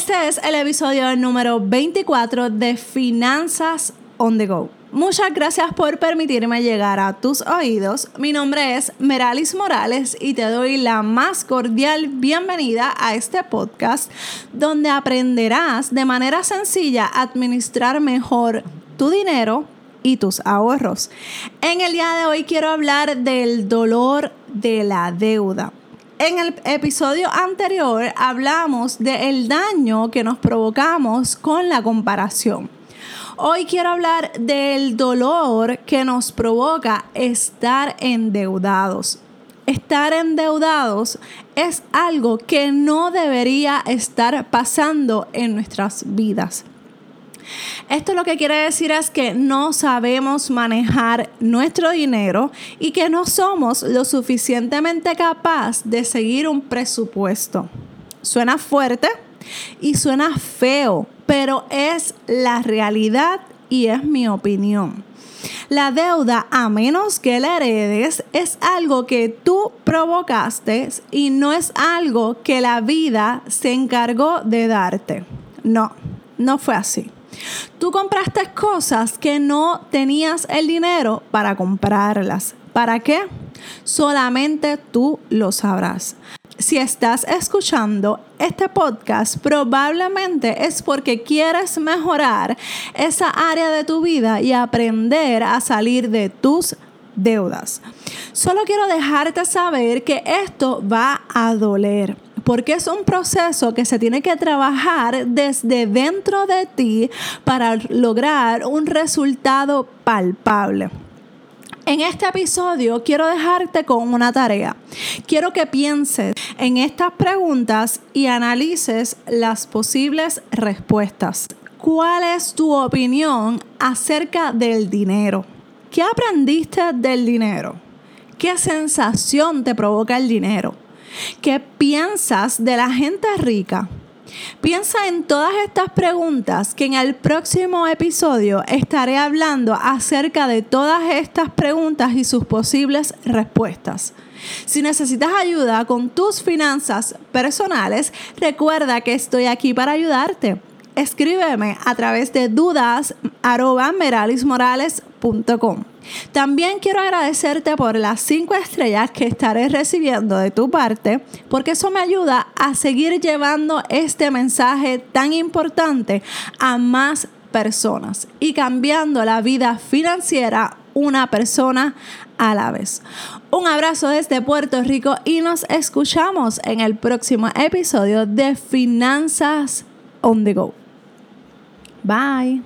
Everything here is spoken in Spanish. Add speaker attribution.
Speaker 1: Este es el episodio número 24 de Finanzas on the Go. Muchas gracias por permitirme llegar a tus oídos. Mi nombre es Meralis Morales y te doy la más cordial bienvenida a este podcast donde aprenderás de manera sencilla a administrar mejor tu dinero y tus ahorros. En el día de hoy quiero hablar del dolor de la deuda. En el episodio anterior hablamos del daño que nos provocamos con la comparación. Hoy quiero hablar del dolor que nos provoca estar endeudados. Estar endeudados es algo que no debería estar pasando en nuestras vidas. Esto lo que quiere decir es que no sabemos manejar nuestro dinero y que no somos lo suficientemente capaz de seguir un presupuesto. Suena fuerte y suena feo, pero es la realidad y es mi opinión. La deuda, a menos que la heredes, es algo que tú provocaste y no es algo que la vida se encargó de darte. No, no fue así. Tú compraste cosas que no tenías el dinero para comprarlas. ¿Para qué? Solamente tú lo sabrás. Si estás escuchando este podcast, probablemente es porque quieres mejorar esa área de tu vida y aprender a salir de tus deudas. Solo quiero dejarte saber que esto va a doler porque es un proceso que se tiene que trabajar desde dentro de ti para lograr un resultado palpable. En este episodio quiero dejarte con una tarea. Quiero que pienses en estas preguntas y analices las posibles respuestas. ¿Cuál es tu opinión acerca del dinero? ¿Qué aprendiste del dinero? ¿Qué sensación te provoca el dinero? ¿Qué piensas de la gente rica? Piensa en todas estas preguntas que en el próximo episodio estaré hablando acerca de todas estas preguntas y sus posibles respuestas. Si necesitas ayuda con tus finanzas personales, recuerda que estoy aquí para ayudarte. Escríbeme a través de dudas.meralismorales.com. También quiero agradecerte por las cinco estrellas que estaré recibiendo de tu parte, porque eso me ayuda a seguir llevando este mensaje tan importante a más personas y cambiando la vida financiera una persona a la vez. Un abrazo desde Puerto Rico y nos escuchamos en el próximo episodio de Finanzas on the Go. Bye.